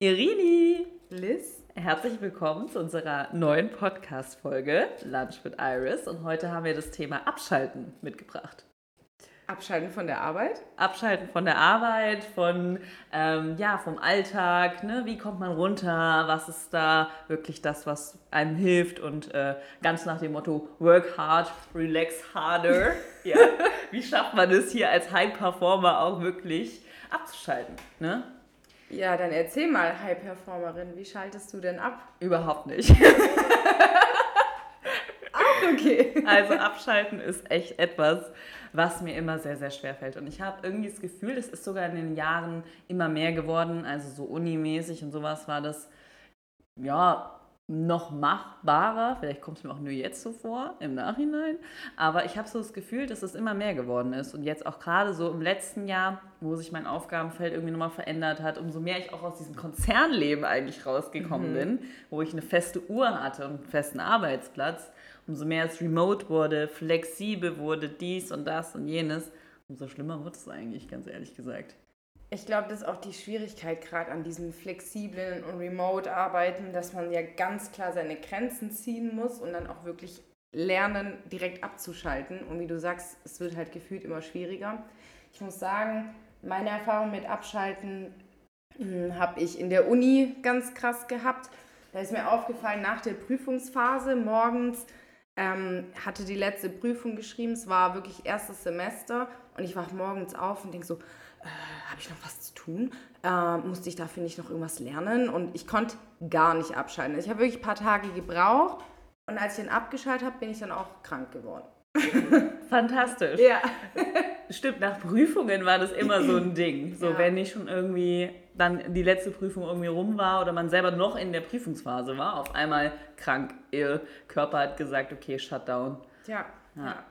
Irini! Liz? Herzlich willkommen zu unserer neuen Podcast-Folge Lunch mit Iris. Und heute haben wir das Thema Abschalten mitgebracht. Abschalten von der Arbeit? Abschalten von der Arbeit, von, ähm, ja, vom Alltag. Ne? Wie kommt man runter? Was ist da wirklich das, was einem hilft? Und äh, ganz nach dem Motto Work hard, relax harder. ja. Wie schafft man es hier als High Performer auch wirklich abzuschalten? Ne? Ja, dann erzähl mal, High Performerin, wie schaltest du denn ab? Überhaupt nicht. Ach, okay. Also abschalten ist echt etwas, was mir immer sehr, sehr schwer fällt. Und ich habe irgendwie das Gefühl, das ist sogar in den Jahren immer mehr geworden. Also so unimäßig und sowas war das, ja, noch machbarer. Vielleicht kommt es mir auch nur jetzt so vor, im Nachhinein. Aber ich habe so das Gefühl, dass es immer mehr geworden ist. Und jetzt auch gerade so im letzten Jahr, wo sich mein Aufgabenfeld irgendwie nochmal verändert hat, umso mehr ich auch aus diesem Konzernleben eigentlich rausgekommen mhm. bin, wo ich eine feste Uhr hatte und einen festen Arbeitsplatz, umso mehr es remote wurde, flexibel wurde, dies und das und jenes, umso schlimmer wird es eigentlich, ganz ehrlich gesagt. Ich glaube, das ist auch die Schwierigkeit gerade an diesem flexiblen und Remote-Arbeiten, dass man ja ganz klar seine Grenzen ziehen muss und dann auch wirklich lernen, direkt abzuschalten. Und wie du sagst, es wird halt gefühlt immer schwieriger. Ich muss sagen, meine Erfahrung mit Abschalten hm, habe ich in der Uni ganz krass gehabt. Da ist mir aufgefallen, nach der Prüfungsphase morgens ähm, hatte die letzte Prüfung geschrieben. Es war wirklich erstes Semester und ich wache morgens auf und denke so, äh, habe ich noch was zu tun? Äh, musste ich dafür nicht noch irgendwas lernen? Und ich konnte gar nicht abschalten. Ich habe wirklich ein paar Tage gebraucht und als ich dann abgeschaltet habe, bin ich dann auch krank geworden. Fantastisch. Ja. Stimmt, nach Prüfungen war das immer so ein Ding. So, ja. wenn nicht schon irgendwie dann die letzte Prüfung irgendwie rum war oder man selber noch in der Prüfungsphase war, auf einmal krank. Ihr Körper hat gesagt, okay, Shutdown. Ja. ja.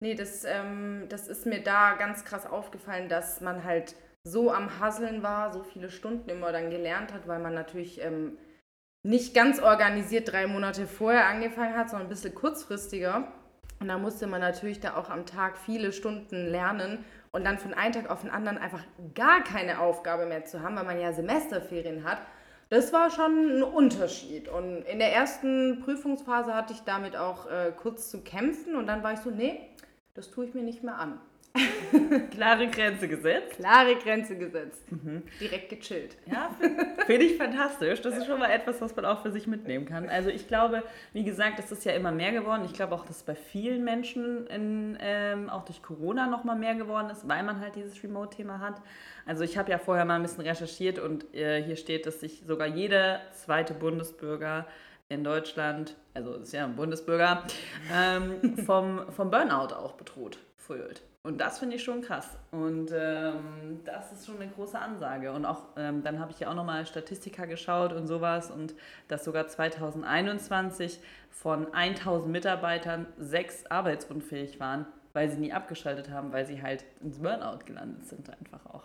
Nee, das, ähm, das ist mir da ganz krass aufgefallen, dass man halt so am Hasseln war, so viele Stunden immer dann gelernt hat, weil man natürlich ähm, nicht ganz organisiert drei Monate vorher angefangen hat, sondern ein bisschen kurzfristiger. Und da musste man natürlich da auch am Tag viele Stunden lernen und dann von einem Tag auf den anderen einfach gar keine Aufgabe mehr zu haben, weil man ja Semesterferien hat. Das war schon ein Unterschied. Und in der ersten Prüfungsphase hatte ich damit auch äh, kurz zu kämpfen und dann war ich so, nee, das tue ich mir nicht mehr an. Klare Grenze gesetzt. Klare Grenze gesetzt. Mhm. Direkt gechillt. Ja, finde ich fantastisch. Das ist schon mal etwas, was man auch für sich mitnehmen kann. Also ich glaube, wie gesagt, das ist ja immer mehr geworden. Ich glaube auch, dass bei vielen Menschen in, ähm, auch durch Corona noch mal mehr geworden ist, weil man halt dieses Remote-Thema hat. Also ich habe ja vorher mal ein bisschen recherchiert und äh, hier steht, dass sich sogar jeder zweite Bundesbürger in Deutschland, also ist ja ein Bundesbürger, ähm, vom, vom Burnout auch bedroht fühlt. Und das finde ich schon krass. Und ähm, das ist schon eine große Ansage. Und auch ähm, dann habe ich ja auch nochmal Statistika geschaut und sowas und dass sogar 2021 von 1000 Mitarbeitern sechs arbeitsunfähig waren, weil sie nie abgeschaltet haben, weil sie halt ins Burnout gelandet sind einfach auch.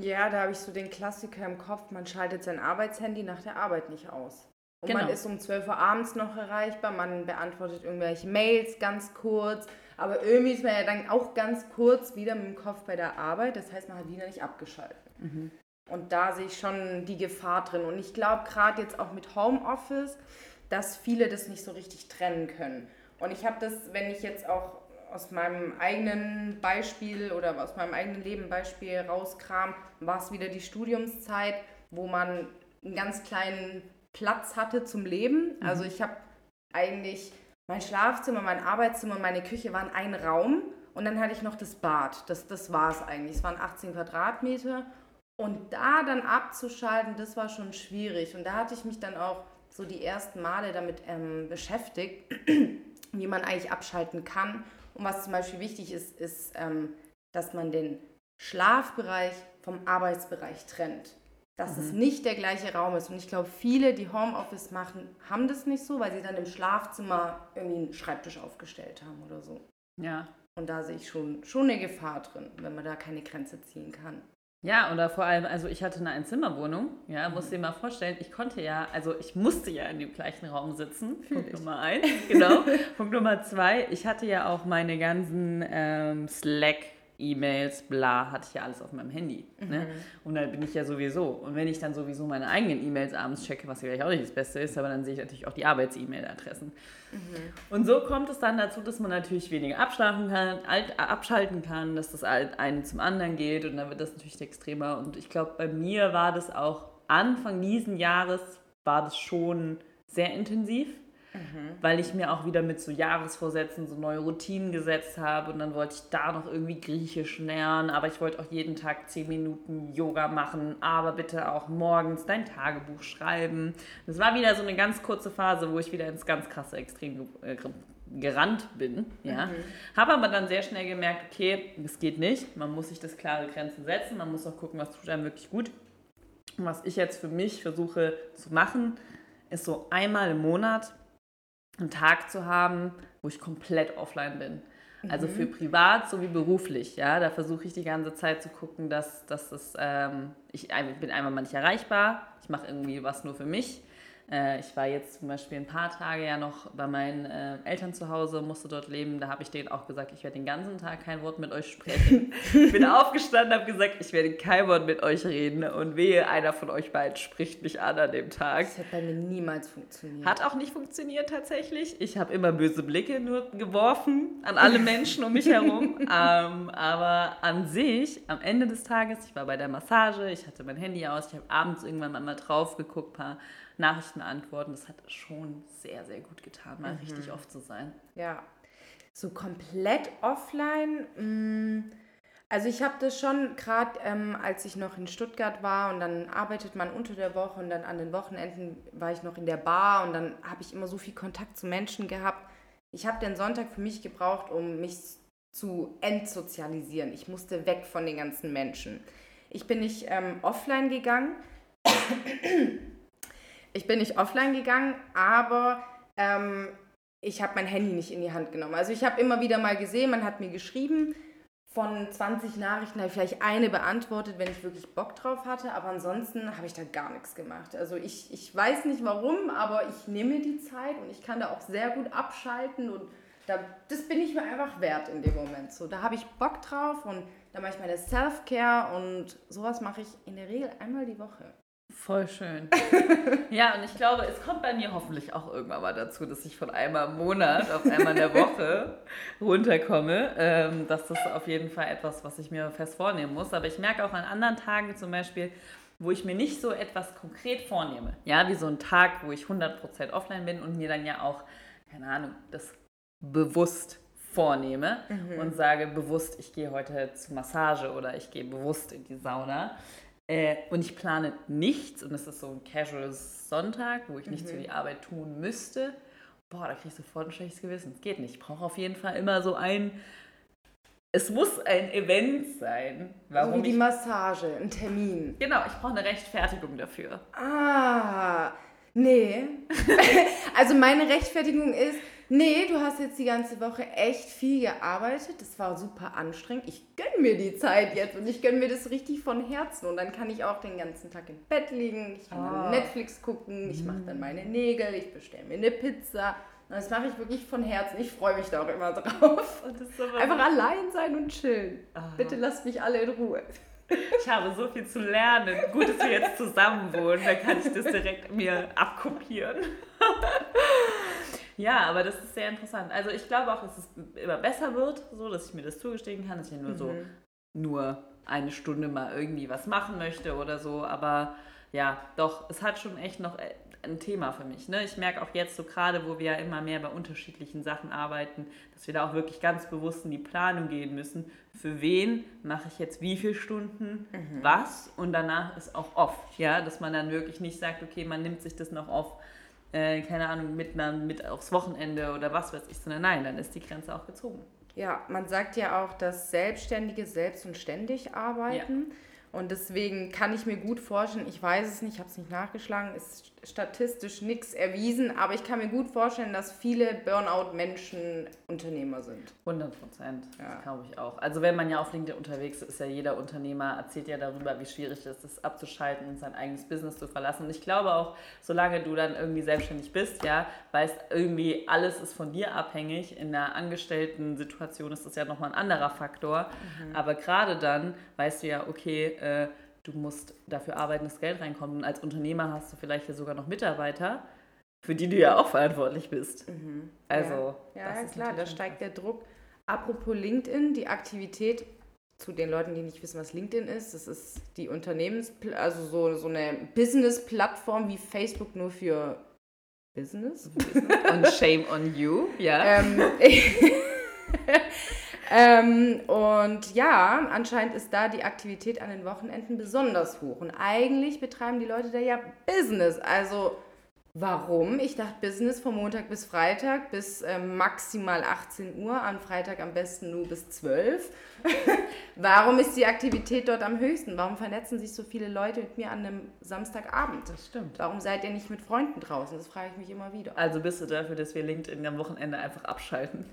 Ja, da habe ich so den Klassiker im Kopf, man schaltet sein Arbeitshandy nach der Arbeit nicht aus. Und genau. man ist um 12 Uhr abends noch erreichbar, man beantwortet irgendwelche Mails ganz kurz, aber irgendwie ist man ja dann auch ganz kurz wieder mit dem Kopf bei der Arbeit, das heißt, man hat wieder nicht abgeschaltet. Mhm. Und da sehe ich schon die Gefahr drin. Und ich glaube, gerade jetzt auch mit Homeoffice, dass viele das nicht so richtig trennen können. Und ich habe das, wenn ich jetzt auch aus meinem eigenen Beispiel oder aus meinem eigenen Leben Beispiel rauskram, war es wieder die Studiumszeit, wo man einen ganz kleinen Platz hatte zum Leben. Mhm. Also ich habe eigentlich mein Schlafzimmer, mein Arbeitszimmer und meine Küche waren ein Raum und dann hatte ich noch das Bad. Das, das war es eigentlich. Es waren 18 Quadratmeter und da dann abzuschalten, das war schon schwierig. Und da hatte ich mich dann auch so die ersten Male damit ähm, beschäftigt, wie man eigentlich abschalten kann. Und was zum Beispiel wichtig ist, ist, ähm, dass man den Schlafbereich vom Arbeitsbereich trennt dass mhm. es nicht der gleiche Raum ist. Und ich glaube, viele, die Homeoffice machen, haben das nicht so, weil sie dann im Schlafzimmer irgendwie einen Schreibtisch aufgestellt haben oder so. Ja. Und da sehe ich schon, schon eine Gefahr drin, wenn man da keine Grenze ziehen kann. Ja, oder vor allem, also ich hatte eine Einzimmerwohnung, ja, mhm. musst dir mal vorstellen, ich konnte ja, also ich musste ja in dem gleichen Raum sitzen. Punkt ich. Nummer eins, genau. Punkt Nummer zwei, ich hatte ja auch meine ganzen ähm, Slack- E-Mails, bla, hatte ich ja alles auf meinem Handy. Ne? Mhm. Und dann bin ich ja sowieso. Und wenn ich dann sowieso meine eigenen E-Mails abends checke, was vielleicht auch nicht das Beste ist, aber dann sehe ich natürlich auch die Arbeits-E-Mail-Adressen. Mhm. Und so kommt es dann dazu, dass man natürlich weniger abschlafen kann, abschalten kann, dass das einen zum anderen geht und dann wird das natürlich extremer. Und ich glaube, bei mir war das auch Anfang diesen Jahres, war das schon sehr intensiv Mhm. Weil ich mir auch wieder mit so Jahresvorsätzen so neue Routinen gesetzt habe und dann wollte ich da noch irgendwie Griechisch lernen, aber ich wollte auch jeden Tag 10 Minuten Yoga machen, aber bitte auch morgens dein Tagebuch schreiben. Das war wieder so eine ganz kurze Phase, wo ich wieder ins ganz krasse Extrem äh, gerannt bin. Ja. Mhm. Habe aber dann sehr schnell gemerkt, okay, das geht nicht. Man muss sich das klare Grenzen setzen. Man muss auch gucken, was tut einem wirklich gut. Und was ich jetzt für mich versuche zu machen, ist so einmal im Monat einen Tag zu haben, wo ich komplett offline bin. Also für mhm. privat sowie beruflich, ja, da versuche ich die ganze Zeit zu gucken, dass, dass das, ähm, ich, ich bin einmal mal nicht erreichbar, ich mache irgendwie was nur für mich äh, ich war jetzt zum Beispiel ein paar Tage ja noch bei meinen äh, Eltern zu Hause, musste dort leben. Da habe ich denen auch gesagt, ich werde den ganzen Tag kein Wort mit euch sprechen. ich bin aufgestanden, habe gesagt, ich werde kein Wort mit euch reden. Und wehe, einer von euch beiden spricht mich an an dem Tag. Das hat bei mir niemals funktioniert. Hat auch nicht funktioniert tatsächlich. Ich habe immer böse Blicke nur geworfen an alle Menschen um mich herum. ähm, aber an sich, am Ende des Tages, ich war bei der Massage, ich hatte mein Handy aus, ich habe abends irgendwann mal drauf geguckt, paar Nachrichten antworten. Das hat schon sehr, sehr gut getan, mal mhm. richtig oft zu sein. Ja. So komplett offline. Mh, mm, also ich habe das schon, gerade ähm, als ich noch in Stuttgart war und dann arbeitet man unter der Woche und dann an den Wochenenden war ich noch in der Bar und dann habe ich immer so viel Kontakt zu Menschen gehabt. Ich habe den Sonntag für mich gebraucht, um mich zu entsozialisieren. Ich musste weg von den ganzen Menschen. Ich bin nicht ähm, offline gegangen, ich bin nicht offline gegangen, aber ähm, ich habe mein Handy nicht in die Hand genommen. Also ich habe immer wieder mal gesehen, man hat mir geschrieben, von 20 Nachrichten habe ich vielleicht eine beantwortet, wenn ich wirklich Bock drauf hatte, aber ansonsten habe ich da gar nichts gemacht. Also ich, ich weiß nicht warum, aber ich nehme die Zeit und ich kann da auch sehr gut abschalten und da, das bin ich mir einfach wert in dem Moment. So, da habe ich Bock drauf und da mache ich meine Self-Care und sowas mache ich in der Regel einmal die Woche. Voll schön. ja, und ich glaube, es kommt bei mir hoffentlich auch irgendwann mal dazu, dass ich von einmal im Monat auf einmal in der Woche runterkomme. Ähm, das ist auf jeden Fall etwas, was ich mir fest vornehmen muss. Aber ich merke auch an anderen Tagen zum Beispiel, wo ich mir nicht so etwas konkret vornehme. Ja, wie so ein Tag, wo ich 100% offline bin und mir dann ja auch, keine Ahnung, das bewusst vornehme mhm. und sage bewusst, ich gehe heute zur Massage oder ich gehe bewusst in die Sauna äh, und ich plane nichts und es ist so ein casual Sonntag, wo ich nichts mhm. für die Arbeit tun müsste. Boah, da kriege ich sofort ein schlechtes Gewissen. Es geht nicht. Ich brauche auf jeden Fall immer so ein. Es muss ein Event sein. Warum so wie die Massage, ein Termin. Genau, ich brauche eine Rechtfertigung dafür. Ah, nee. also meine Rechtfertigung ist, Nee, du hast jetzt die ganze Woche echt viel gearbeitet. Das war super anstrengend. Ich gönne mir die Zeit jetzt und ich gönne mir das richtig von Herzen. Und dann kann ich auch den ganzen Tag im Bett liegen, ich kann oh. Netflix gucken, ich mache dann meine Nägel, ich bestelle mir eine Pizza. Und das mache ich wirklich von Herzen. Ich freue mich da auch immer drauf. Einfach allein sein und chillen. Oh. Bitte lasst mich alle in Ruhe. Ich habe so viel zu lernen. Gut, dass wir jetzt zusammen wohnen. Dann kann ich das direkt mir abkopieren. Ja, aber das ist sehr interessant. Also ich glaube auch, dass es immer besser wird, so dass ich mir das zugestehen kann, dass ich ja nur mhm. so nur eine Stunde mal irgendwie was machen möchte oder so. Aber ja, doch, es hat schon echt noch äh, ein Thema für mich. Ne? Ich merke auch jetzt so gerade, wo wir ja immer mehr bei unterschiedlichen Sachen arbeiten, dass wir da auch wirklich ganz bewusst in die Planung gehen müssen. Für wen mache ich jetzt wie viele Stunden mhm. was und danach ist auch off. Ja, dass man dann wirklich nicht sagt, okay, man nimmt sich das noch auf äh, keine Ahnung, mit, mit aufs Wochenende oder was weiß ich, sondern nein, dann ist die Grenze auch gezogen. Ja, man sagt ja auch, dass Selbstständige selbst und ständig arbeiten. Ja. Und deswegen kann ich mir gut vorstellen, ich weiß es nicht, ich habe es nicht nachgeschlagen, ist statistisch nichts erwiesen, aber ich kann mir gut vorstellen, dass viele Burnout-Menschen Unternehmer sind. 100 Prozent, ja. glaube ich auch. Also wenn man ja auf LinkedIn unterwegs ist, ist ja jeder Unternehmer, erzählt ja darüber, wie schwierig es ist, abzuschalten und sein eigenes Business zu verlassen. Und ich glaube auch, solange du dann irgendwie selbstständig bist, ja, weißt irgendwie, alles ist von dir abhängig. In einer angestellten Situation ist das ja nochmal ein anderer Faktor. Mhm. Aber gerade dann weißt du ja, okay, äh, du musst dafür arbeiten, dass Geld reinkommt. Und als Unternehmer hast du vielleicht ja sogar noch Mitarbeiter, für die du ja auch verantwortlich bist. Mhm. Also, ja, ja klar, da steigt der Druck. Apropos LinkedIn, die Aktivität zu den Leuten, die nicht wissen, was LinkedIn ist, das ist die Unternehmens, also so, so eine Business-Plattform wie Facebook nur für Business. Und shame on you, ja. Ähm, Ähm, und ja, anscheinend ist da die Aktivität an den Wochenenden besonders hoch. Und eigentlich betreiben die Leute da ja Business. Also warum? Ich dachte Business von Montag bis Freitag bis äh, maximal 18 Uhr, an Freitag am besten nur bis 12. warum ist die Aktivität dort am höchsten? Warum vernetzen sich so viele Leute mit mir an einem Samstagabend? Das stimmt. Warum seid ihr nicht mit Freunden draußen? Das frage ich mich immer wieder. Also bist du dafür, dass wir LinkedIn am Wochenende einfach abschalten?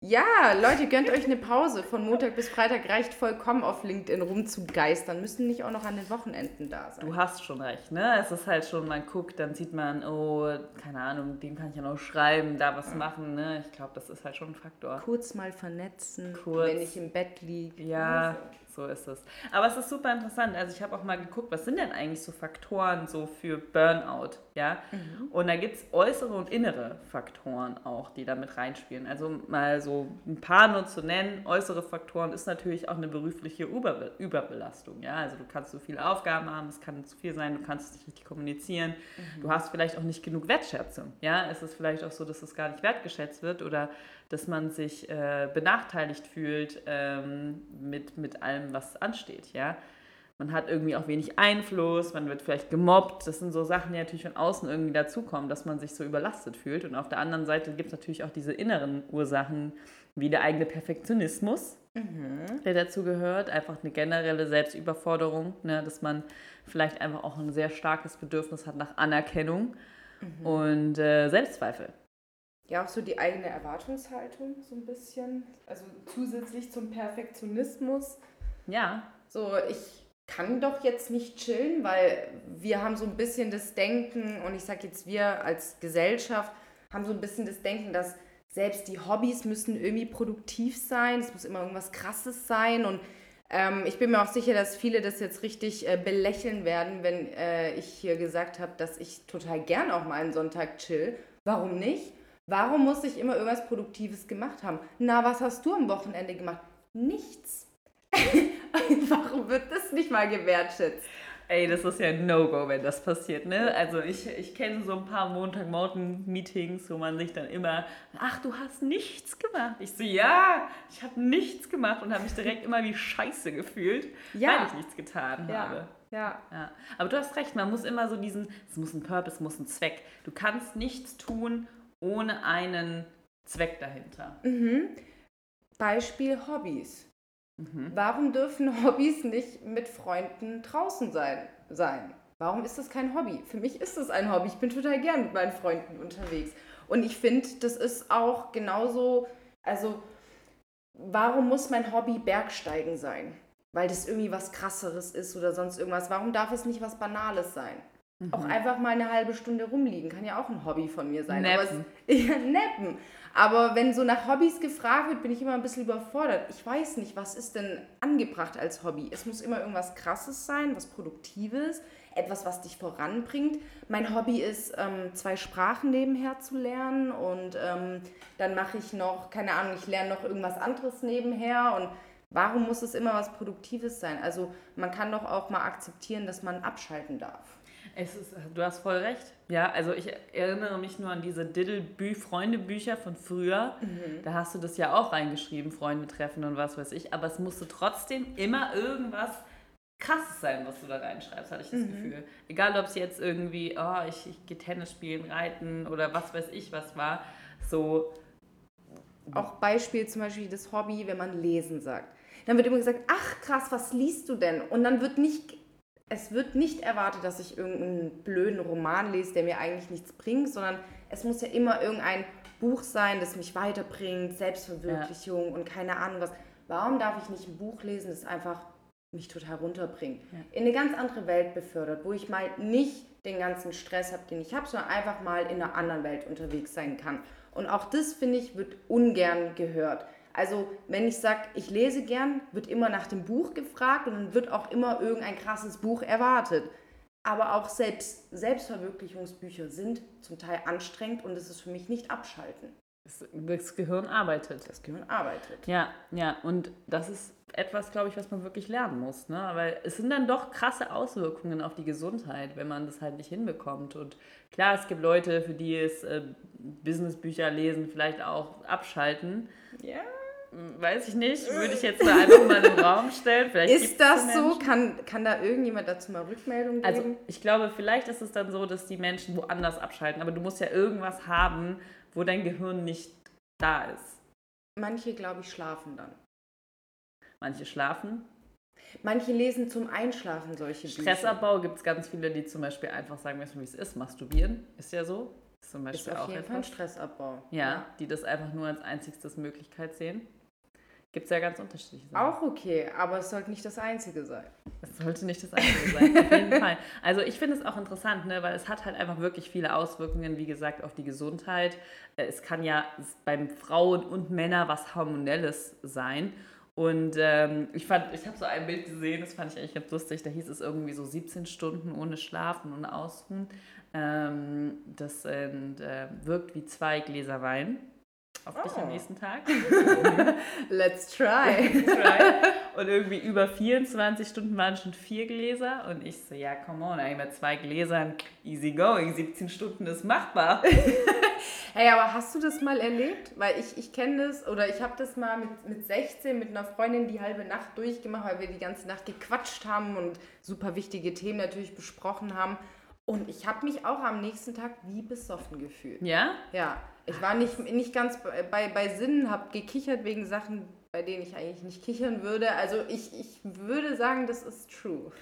Ja, Leute, gönnt euch eine Pause. Von Montag bis Freitag reicht vollkommen auf LinkedIn rumzugeistern. Müssen nicht auch noch an den Wochenenden da sein. Du hast schon recht, ne? Es ist halt schon, man guckt, dann sieht man, oh, keine Ahnung, dem kann ich ja noch schreiben, da was machen, ne? Ich glaube, das ist halt schon ein Faktor. Kurz mal vernetzen, Kurz. wenn ich im Bett liege. Ja. Also so ist es. Aber es ist super interessant. Also ich habe auch mal geguckt, was sind denn eigentlich so Faktoren so für Burnout, ja? Mhm. Und da gibt es äußere und innere Faktoren auch, die da mit reinspielen. Also mal so ein paar nur zu nennen. Äußere Faktoren ist natürlich auch eine berufliche Über Überbelastung, ja? Also du kannst so viele Aufgaben haben, es kann zu viel sein, du kannst nicht richtig kommunizieren, mhm. du hast vielleicht auch nicht genug Wertschätzung, ja? Es ist vielleicht auch so, dass es gar nicht wertgeschätzt wird oder dass man sich äh, benachteiligt fühlt ähm, mit, mit allem, was ansteht. Ja? Man hat irgendwie auch wenig Einfluss, man wird vielleicht gemobbt. Das sind so Sachen, die natürlich von außen irgendwie dazukommen, dass man sich so überlastet fühlt. Und auf der anderen Seite gibt es natürlich auch diese inneren Ursachen, wie der eigene Perfektionismus, mhm. der dazu gehört. Einfach eine generelle Selbstüberforderung, ne? dass man vielleicht einfach auch ein sehr starkes Bedürfnis hat nach Anerkennung mhm. und äh, Selbstzweifel ja auch so die eigene Erwartungshaltung so ein bisschen. Also zusätzlich zum Perfektionismus. Ja. So, ich kann doch jetzt nicht chillen, weil wir haben so ein bisschen das Denken, und ich sage jetzt wir als Gesellschaft, haben so ein bisschen das Denken, dass selbst die Hobbys müssen irgendwie produktiv sein, es muss immer irgendwas Krasses sein und ähm, ich bin mir auch sicher, dass viele das jetzt richtig äh, belächeln werden, wenn äh, ich hier gesagt habe, dass ich total gern auch mal einen Sonntag chill. Warum nicht? Warum muss ich immer irgendwas Produktives gemacht haben? Na, was hast du am Wochenende gemacht? Nichts. Warum wird das nicht mal gewertschätzt? Ey, das ist ja ein No-Go, wenn das passiert, ne? Also ich, ich kenne so ein paar Montagmorgen-Meetings, wo man sich dann immer, ach, du hast nichts gemacht. Ich so, ja, ich habe nichts gemacht und habe mich direkt immer wie scheiße gefühlt, ja. weil ich nichts getan ja. habe. Ja. ja. Aber du hast recht, man muss immer so diesen, es muss ein Purpose, es muss ein Zweck. Du kannst nichts tun, ohne einen Zweck dahinter. Mhm. Beispiel Hobbys. Mhm. Warum dürfen Hobbys nicht mit Freunden draußen sein, sein? Warum ist das kein Hobby? Für mich ist das ein Hobby. Ich bin total gern mit meinen Freunden unterwegs. Und ich finde, das ist auch genauso, also warum muss mein Hobby Bergsteigen sein? Weil das irgendwie was krasseres ist oder sonst irgendwas. Warum darf es nicht was Banales sein? Mhm. Auch einfach mal eine halbe Stunde rumliegen, kann ja auch ein Hobby von mir sein. Neppen. Aber es, ja, neppen. Aber wenn so nach Hobbys gefragt wird, bin ich immer ein bisschen überfordert. Ich weiß nicht, was ist denn angebracht als Hobby? Es muss immer irgendwas Krasses sein, was Produktives, etwas, was dich voranbringt. Mein Hobby ist, ähm, zwei Sprachen nebenher zu lernen und ähm, dann mache ich noch, keine Ahnung, ich lerne noch irgendwas anderes nebenher und warum muss es immer was Produktives sein? Also man kann doch auch mal akzeptieren, dass man abschalten darf. Ist, du hast voll recht. Ja, also ich erinnere mich nur an diese Diddle-Freunde-Bücher von früher. Mhm. Da hast du das ja auch reingeschrieben, Freunde treffen und was weiß ich. Aber es musste trotzdem immer irgendwas krasses sein, was du da reinschreibst, hatte ich das mhm. Gefühl. Egal, ob es jetzt irgendwie, oh, ich, ich gehe Tennis spielen, reiten oder was weiß ich was war. So. Auch Beispiel zum Beispiel das Hobby, wenn man lesen sagt dann wird immer gesagt, ach krass, was liest du denn? Und dann wird nicht, es wird nicht erwartet, dass ich irgendeinen blöden Roman lese, der mir eigentlich nichts bringt, sondern es muss ja immer irgendein Buch sein, das mich weiterbringt, Selbstverwirklichung ja. und keine Ahnung was. Warum darf ich nicht ein Buch lesen, das einfach mich total runterbringt, ja. in eine ganz andere Welt befördert, wo ich mal nicht den ganzen Stress habe, den ich habe, sondern einfach mal in einer anderen Welt unterwegs sein kann. Und auch das, finde ich, wird ungern gehört. Also, wenn ich sage, ich lese gern, wird immer nach dem Buch gefragt und dann wird auch immer irgendein krasses Buch erwartet. Aber auch selbst Selbstverwirklichungsbücher sind zum Teil anstrengend und es ist für mich nicht abschalten. Das Gehirn arbeitet. Das Gehirn arbeitet. Ja, ja. Und das ist etwas, glaube ich, was man wirklich lernen muss. Ne? Weil es sind dann doch krasse Auswirkungen auf die Gesundheit, wenn man das halt nicht hinbekommt. Und klar, es gibt Leute, für die es äh, Businessbücher lesen, vielleicht auch abschalten. Ja. Weiß ich nicht, würde ich jetzt da einfach mal in den Raum stellen. Vielleicht ist das so? Kann, kann da irgendjemand dazu mal Rückmeldung also, geben? Also ich glaube, vielleicht ist es dann so, dass die Menschen woanders abschalten, aber du musst ja irgendwas haben, wo dein Gehirn nicht da ist. Manche, glaube ich, schlafen dann. Manche schlafen. Manche lesen zum Einschlafen solche Bücher. Stressabbau gibt es ganz viele, die zum Beispiel einfach sagen, weißt du, wie es ist, masturbieren, ist ja so. Ist zum Beispiel ist auf auch jeden etwas. Fall Stressabbau. Ja, ja, die das einfach nur als einzigstes Möglichkeit sehen. Gibt es ja ganz unterschiedliche Sachen. Auch okay, aber es sollte nicht das Einzige sein. Es sollte nicht das Einzige sein, auf jeden Fall. Also ich finde es auch interessant, ne, weil es hat halt einfach wirklich viele Auswirkungen, wie gesagt, auf die Gesundheit. Äh, es kann ja beim Frauen und Männer was Hormonelles sein. Und ähm, ich fand, ich habe so ein Bild gesehen, das fand ich eigentlich ganz lustig. Da hieß es irgendwie so 17 Stunden ohne Schlafen und Ausruhen. Ähm, das sind, äh, wirkt wie zwei Gläser Wein auf oh. dich am oh. nächsten Tag. Let's try. Let's try. Und irgendwie über 24 Stunden waren schon vier Gläser. Und ich so, ja, come on, eigentlich mit zwei Gläsern, easy going, 17 Stunden ist machbar. hey, aber hast du das mal erlebt? Weil ich, ich kenne das, oder ich habe das mal mit, mit 16 mit einer Freundin die halbe Nacht durchgemacht, weil wir die ganze Nacht gequatscht haben und super wichtige Themen natürlich besprochen haben. Und ich habe mich auch am nächsten Tag wie besoffen gefühlt. Ja? Ja. Ich war nicht, nicht ganz bei, bei Sinnen, habe gekichert wegen Sachen, bei denen ich eigentlich nicht kichern würde. Also ich, ich würde sagen, das ist true.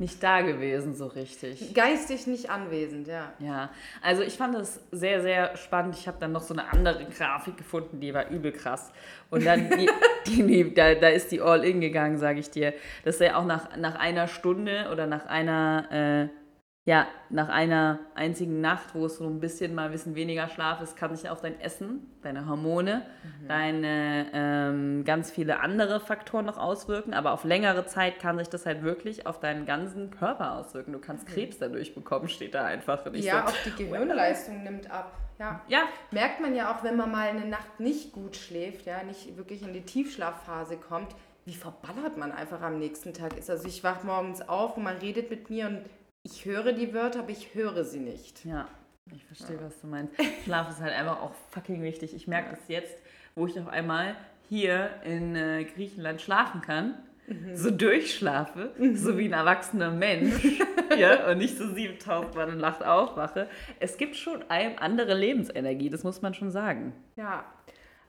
Nicht da gewesen, so richtig. Geistig nicht anwesend, ja. Ja, also ich fand das sehr, sehr spannend. Ich habe dann noch so eine andere Grafik gefunden, die war übel krass. Und dann, die, die, die, da, da ist die All-In gegangen, sage ich dir. Das ist ja auch nach, nach einer Stunde oder nach einer... Äh, ja, nach einer einzigen Nacht, wo es so ein bisschen mal ein bisschen weniger Schlaf ist, kann sich auf dein Essen, deine Hormone, mhm. deine ähm, ganz viele andere Faktoren noch auswirken. Aber auf längere Zeit kann sich das halt wirklich auf deinen ganzen Körper auswirken. Du kannst mhm. Krebs dadurch bekommen, steht da einfach. ja, so, auch die Gehirnleistung nimmt ab. Ja. ja. Merkt man ja auch, wenn man mal eine Nacht nicht gut schläft, ja, nicht wirklich in die Tiefschlafphase kommt, wie verballert man einfach am nächsten Tag ist. Also ich wache morgens auf und man redet mit mir und ich höre die Wörter, aber ich höre sie nicht. Ja, ich verstehe, ja. was du meinst. Schlaf ist halt einfach auch fucking wichtig. Ich merke es jetzt, wo ich auf einmal hier in äh, Griechenland schlafen kann, mhm. so durchschlafe, mhm. so wie ein erwachsener Mensch ja, und nicht so 7000 Mal in Nacht aufwache. Es gibt schon eine andere Lebensenergie, das muss man schon sagen. Ja,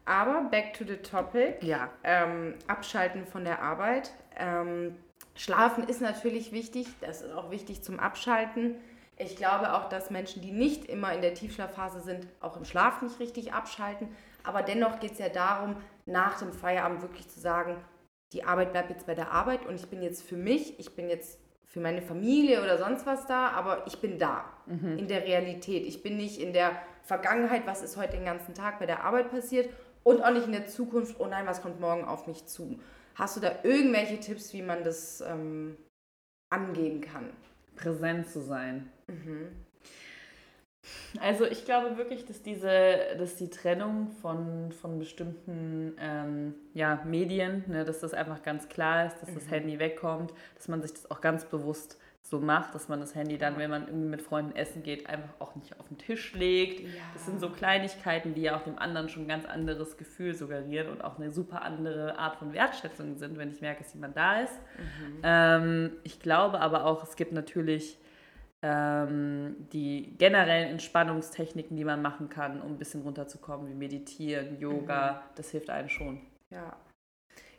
aber back to the topic. Ja. Ähm, abschalten von der Arbeit. Ähm, Schlafen ist natürlich wichtig, das ist auch wichtig zum Abschalten. Ich glaube auch, dass Menschen, die nicht immer in der Tiefschlafphase sind, auch im Schlaf nicht richtig abschalten. Aber dennoch geht es ja darum, nach dem Feierabend wirklich zu sagen, die Arbeit bleibt jetzt bei der Arbeit und ich bin jetzt für mich, ich bin jetzt für meine Familie oder sonst was da, aber ich bin da mhm. in der Realität. Ich bin nicht in der Vergangenheit, was ist heute den ganzen Tag bei der Arbeit passiert und auch nicht in der Zukunft, oh nein, was kommt morgen auf mich zu. Hast du da irgendwelche Tipps, wie man das ähm, angehen kann? Präsent zu sein. Mhm. Also ich glaube wirklich, dass diese, dass die Trennung von, von bestimmten ähm, ja, Medien, ne, dass das einfach ganz klar ist, dass mhm. das Handy wegkommt, dass man sich das auch ganz bewusst so macht, dass man das Handy dann, wenn man irgendwie mit Freunden essen geht, einfach auch nicht auf den Tisch legt. Ja. Das sind so Kleinigkeiten, die ja auch dem anderen schon ein ganz anderes Gefühl suggerieren und auch eine super andere Art von Wertschätzung sind, wenn ich merke, dass jemand da ist. Mhm. Ähm, ich glaube aber auch, es gibt natürlich ähm, die generellen Entspannungstechniken, die man machen kann, um ein bisschen runterzukommen, wie Meditieren, Yoga, mhm. das hilft einem schon. Ja,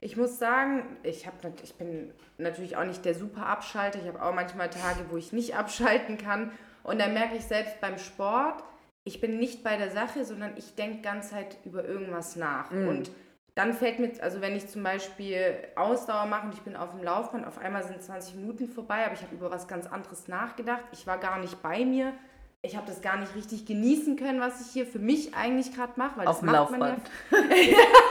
Ich muss sagen, ich, hab, ich bin natürlich auch nicht der super Abschalter. Ich habe auch manchmal Tage, wo ich nicht abschalten kann. Und dann merke ich selbst beim Sport, ich bin nicht bei der Sache, sondern ich denke ganz Zeit über irgendwas nach. Mm. Und dann fällt mir, also wenn ich zum Beispiel Ausdauer mache und ich bin auf dem Laufband, auf einmal sind 20 Minuten vorbei, aber ich habe über was ganz anderes nachgedacht. Ich war gar nicht bei mir. Ich habe das gar nicht richtig genießen können, was ich hier für mich eigentlich gerade mache, weil auf das macht Laufband. man ja.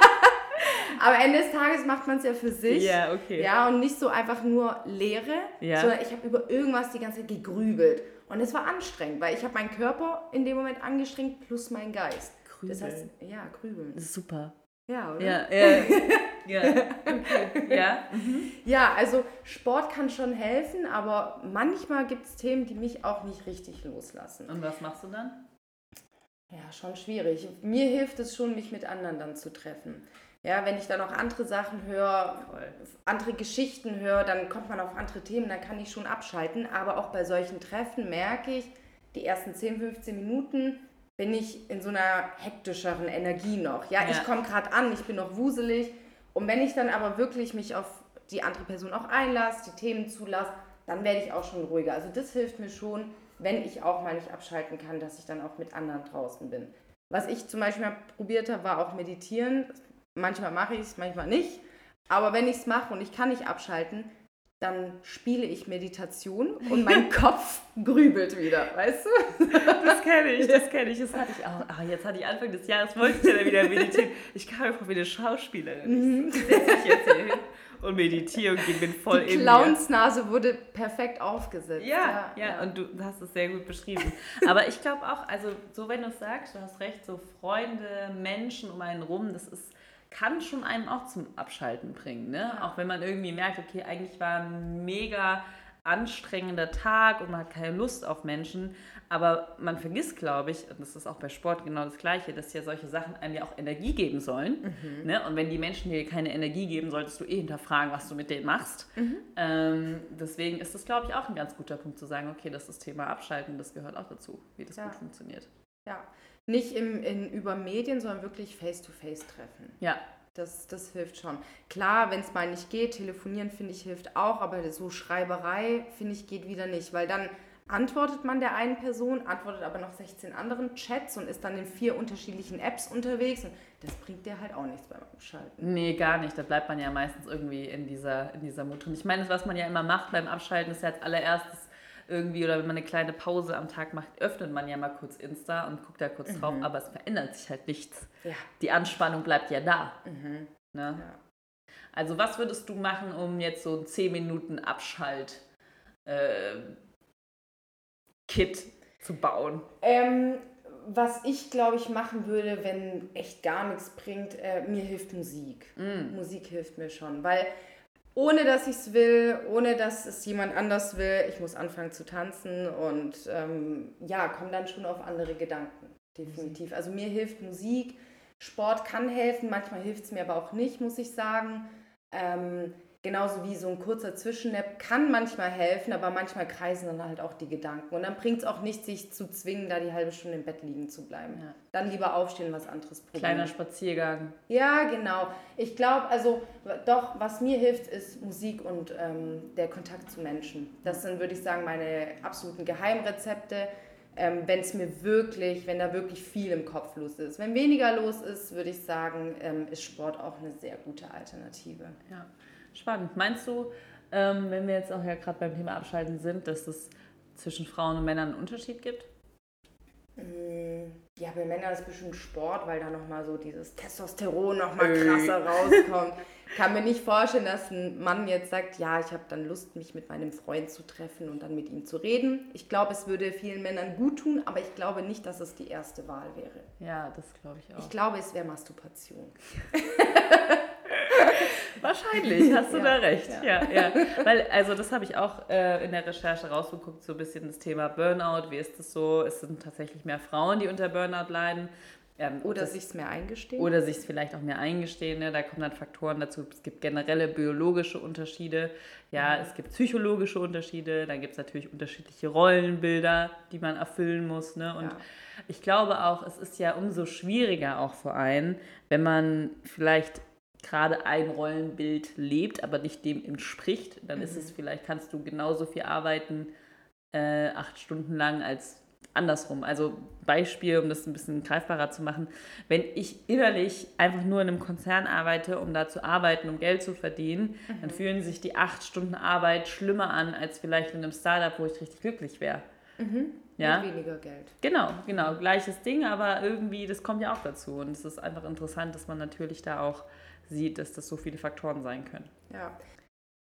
aber Ende des Tages macht man es ja für sich. Ja, okay. Ja, und nicht so einfach nur Leere, ja. sondern ich habe über irgendwas die ganze Zeit gegrübelt. Und es war anstrengend, weil ich habe meinen Körper in dem Moment angestrengt plus meinen Geist. Grübeln. Das heißt, ja, grübeln. Das ist super. Ja, oder? Ja, ja. ja. Okay. ja. Mhm. ja, also Sport kann schon helfen, aber manchmal gibt es Themen, die mich auch nicht richtig loslassen. Und was machst du dann? Ja, schon schwierig. Mir hilft es schon, mich mit anderen dann zu treffen. Ja, wenn ich dann auch andere Sachen höre, andere Geschichten höre, dann kommt man auf andere Themen, dann kann ich schon abschalten. Aber auch bei solchen Treffen merke ich, die ersten 10, 15 Minuten bin ich in so einer hektischeren Energie noch. Ja, ja. ich komme gerade an, ich bin noch wuselig. Und wenn ich dann aber wirklich mich auf die andere Person auch einlasse, die Themen zulasse, dann werde ich auch schon ruhiger. Also das hilft mir schon, wenn ich auch mal nicht abschalten kann, dass ich dann auch mit anderen draußen bin. Was ich zum Beispiel mal probiert habe, war auch meditieren. Manchmal mache ich es, manchmal nicht. Aber wenn ich es mache und ich kann nicht abschalten, dann spiele ich Meditation und mein Kopf grübelt wieder, weißt du? Das kenne ich, das kenne ich, das hatte ich auch. Ah, jetzt hatte ich Anfang des Jahres, wollte ich ja dann wieder meditieren. Ich kam einfach wie eine Schauspielerin. Mhm. Ich setze mich jetzt hier hin und meditiere und bin voll Die in Clownsnase wurde perfekt aufgesetzt. Ja, ja, ja, und du hast es sehr gut beschrieben. Aber ich glaube auch, also so wenn du es sagst, du hast recht, so Freunde, Menschen um einen rum, das ist kann schon einem auch zum Abschalten bringen. Ne? Auch wenn man irgendwie merkt, okay, eigentlich war ein mega anstrengender Tag und man hat keine Lust auf Menschen. Aber man vergisst, glaube ich, und das ist auch bei Sport genau das Gleiche, dass ja solche Sachen einem ja auch Energie geben sollen. Mhm. Ne? Und wenn die Menschen dir keine Energie geben, solltest du eh hinterfragen, was du mit denen machst. Mhm. Ähm, deswegen ist das, glaube ich, auch ein ganz guter Punkt zu sagen, okay, das ist das Thema Abschalten, das gehört auch dazu, wie das ja. gut funktioniert. Ja, nicht im, in, über Medien, sondern wirklich face-to-face -face treffen. Ja. Das, das hilft schon. Klar, wenn es mal nicht geht, telefonieren finde ich hilft auch, aber so Schreiberei finde ich geht wieder nicht, weil dann antwortet man der einen Person, antwortet aber noch 16 anderen Chats und ist dann in vier unterschiedlichen Apps unterwegs und das bringt dir halt auch nichts beim Abschalten. Nee, gar nicht. Da bleibt man ja meistens irgendwie in dieser, in dieser Mut. Und ich meine, was man ja immer macht beim Abschalten, ist ja als allererstes irgendwie oder wenn man eine kleine Pause am Tag macht, öffnet man ja mal kurz Insta und guckt da kurz mhm. drauf, aber es verändert sich halt nichts. Ja. Die Anspannung bleibt ja da. Mhm. Ne? Ja. Also was würdest du machen, um jetzt so 10 Minuten Abschalt äh, Kit zu bauen? Ähm, was ich, glaube ich, machen würde, wenn echt gar nichts bringt, äh, mir hilft Musik. Mm. Musik hilft mir schon, weil ohne dass ich es will, ohne dass es jemand anders will. Ich muss anfangen zu tanzen und ähm, ja, komme dann schon auf andere Gedanken. Definitiv. Also mir hilft Musik. Sport kann helfen, manchmal hilft es mir aber auch nicht, muss ich sagen. Ähm, Genauso wie so ein kurzer Zwischennap kann manchmal helfen, aber manchmal kreisen dann halt auch die Gedanken. Und dann bringt es auch nicht, sich zu zwingen, da die halbe Stunde im Bett liegen zu bleiben. Ja. Dann lieber aufstehen, was anderes probieren. Kleiner Spaziergang. Ja, genau. Ich glaube, also doch, was mir hilft, ist Musik und ähm, der Kontakt zu Menschen. Das sind, würde ich sagen, meine absoluten Geheimrezepte. Ähm, wenn es mir wirklich, wenn da wirklich viel im Kopf los ist. Wenn weniger los ist, würde ich sagen, ähm, ist Sport auch eine sehr gute Alternative. Ja. Spannend. Meinst du, ähm, wenn wir jetzt auch ja gerade beim Thema Abschalten sind, dass es zwischen Frauen und Männern einen Unterschied gibt? Mm, ja, bei Männern ist es bestimmt Sport, weil da nochmal so dieses Testosteron nochmal krasser rauskommt. Kann mir nicht vorstellen, dass ein Mann jetzt sagt, ja, ich habe dann Lust, mich mit meinem Freund zu treffen und dann mit ihm zu reden. Ich glaube, es würde vielen Männern gut tun, aber ich glaube nicht, dass es die erste Wahl wäre. Ja, das glaube ich auch. Ich glaube, es wäre Masturbation. Wahrscheinlich, hast du ja, da recht. Ja. ja, ja. Weil, also das habe ich auch äh, in der Recherche rausgeguckt, so ein bisschen das Thema Burnout. Wie ist das so? Es sind tatsächlich mehr Frauen, die unter Burnout leiden. Ähm, oder sich es mehr eingestehen. Oder sich es vielleicht auch mehr eingestehen. Ne? Da kommen dann Faktoren dazu. Es gibt generelle biologische Unterschiede. Ja, mhm. es gibt psychologische Unterschiede. Dann gibt es natürlich unterschiedliche Rollenbilder, die man erfüllen muss. Ne? Und ja. ich glaube auch, es ist ja umso schwieriger auch für einen, wenn man vielleicht gerade ein Rollenbild lebt, aber nicht dem entspricht, dann mhm. ist es vielleicht, kannst du genauso viel arbeiten, äh, acht Stunden lang als andersrum. Also Beispiel, um das ein bisschen greifbarer zu machen, wenn ich innerlich einfach nur in einem Konzern arbeite, um da zu arbeiten, um Geld zu verdienen, mhm. dann fühlen sich die acht Stunden Arbeit schlimmer an, als vielleicht in einem Startup, wo ich richtig glücklich wäre. Mhm. Ja? Mit weniger Geld. Genau, genau, gleiches Ding, aber irgendwie, das kommt ja auch dazu. Und es ist einfach interessant, dass man natürlich da auch sieht, dass das so viele Faktoren sein können. Ja.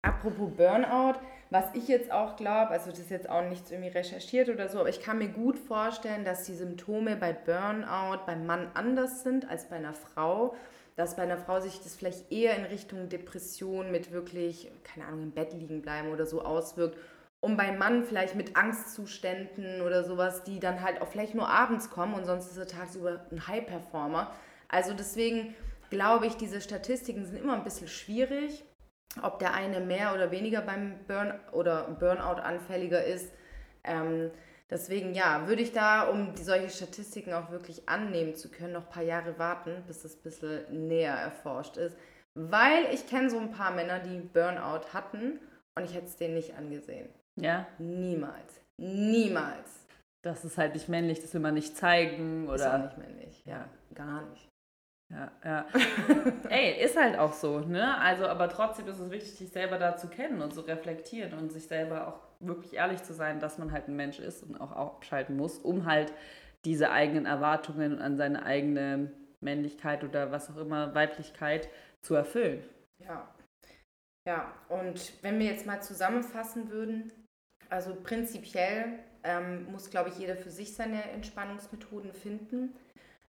Apropos Burnout, was ich jetzt auch glaube, also das ist jetzt auch nichts irgendwie recherchiert oder so, aber ich kann mir gut vorstellen, dass die Symptome bei Burnout beim Mann anders sind als bei einer Frau. Dass bei einer Frau sich das vielleicht eher in Richtung Depression mit wirklich, keine Ahnung, im Bett liegen bleiben oder so auswirkt. Und beim Mann vielleicht mit Angstzuständen oder sowas, die dann halt auch vielleicht nur abends kommen und sonst ist er tagsüber ein High-Performer. Also deswegen glaube ich, diese Statistiken sind immer ein bisschen schwierig ob der eine mehr oder weniger beim Burn oder Burnout anfälliger ist. Ähm, deswegen ja, würde ich da, um solche Statistiken auch wirklich annehmen zu können, noch ein paar Jahre warten, bis das ein bisschen näher erforscht ist. Weil ich kenne so ein paar Männer, die Burnout hatten und ich hätte es denen nicht angesehen. Ja? Niemals. Niemals. Das ist halt nicht männlich, das will man nicht zeigen oder. Ist auch nicht männlich, ja, gar nicht. Ja, ja. Ey, ist halt auch so, ne? Also, aber trotzdem ist es wichtig, sich selber da zu kennen und zu reflektieren und sich selber auch wirklich ehrlich zu sein, dass man halt ein Mensch ist und auch abschalten muss, um halt diese eigenen Erwartungen an seine eigene Männlichkeit oder was auch immer, Weiblichkeit zu erfüllen. Ja. Ja, und wenn wir jetzt mal zusammenfassen würden, also prinzipiell ähm, muss, glaube ich, jeder für sich seine Entspannungsmethoden finden,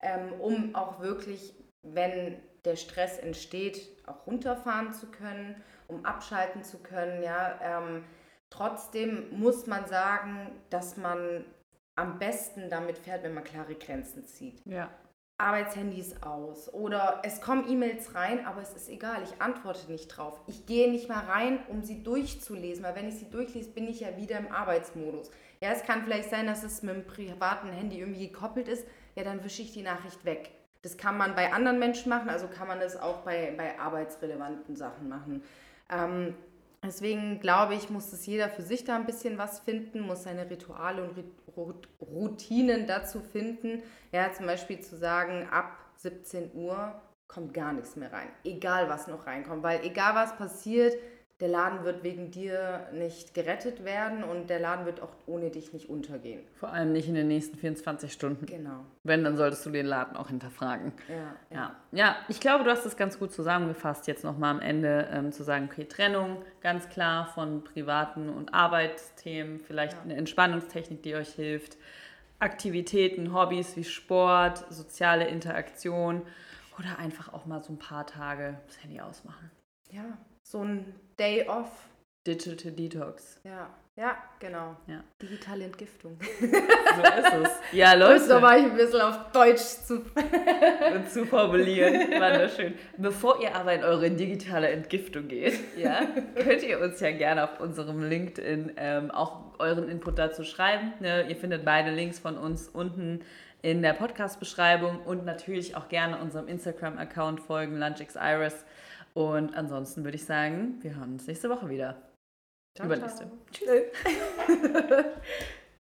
ähm, um auch wirklich wenn der Stress entsteht, auch runterfahren zu können, um abschalten zu können. Ja, ähm, trotzdem muss man sagen, dass man am besten damit fährt, wenn man klare Grenzen zieht. Ja. Arbeitshandys aus oder es kommen E-Mails rein, aber es ist egal, ich antworte nicht drauf. Ich gehe nicht mal rein, um sie durchzulesen, weil wenn ich sie durchlese, bin ich ja wieder im Arbeitsmodus. Ja, es kann vielleicht sein, dass es mit dem privaten Handy irgendwie gekoppelt ist, ja, dann wische ich die Nachricht weg. Das kann man bei anderen Menschen machen, also kann man das auch bei, bei arbeitsrelevanten Sachen machen. Ähm, deswegen glaube ich, muss es jeder für sich da ein bisschen was finden, muss seine Rituale und Routinen dazu finden. Ja, zum Beispiel zu sagen, ab 17 Uhr kommt gar nichts mehr rein. Egal, was noch reinkommt, weil egal, was passiert, der Laden wird wegen dir nicht gerettet werden und der Laden wird auch ohne dich nicht untergehen. Vor allem nicht in den nächsten 24 Stunden. Genau. Wenn, dann solltest du den Laden auch hinterfragen. Ja, ja. ja ich glaube, du hast es ganz gut zusammengefasst, jetzt nochmal am Ende ähm, zu sagen, okay, Trennung ganz klar von privaten und Arbeitsthemen, vielleicht ja. eine Entspannungstechnik, die euch hilft, Aktivitäten, Hobbys wie Sport, soziale Interaktion oder einfach auch mal so ein paar Tage das Handy ausmachen. Ja, so ein Day off. Digital Detox. Ja, ja, genau. Ja. Digitale Entgiftung. So ist es. Ja, Leute. Da war ich ein bisschen auf Deutsch zu, zu formulieren. Wunderschön. Bevor ihr aber in eure digitale Entgiftung geht, ja, könnt ihr uns ja gerne auf unserem LinkedIn ähm, auch euren Input dazu schreiben. Ne? Ihr findet beide Links von uns unten in der Podcast-Beschreibung und natürlich auch gerne unserem Instagram-Account folgen, LunchXIris. Und ansonsten würde ich sagen, wir hören uns nächste Woche wieder. Ciao, Übernächste. Ciao. Tschüss.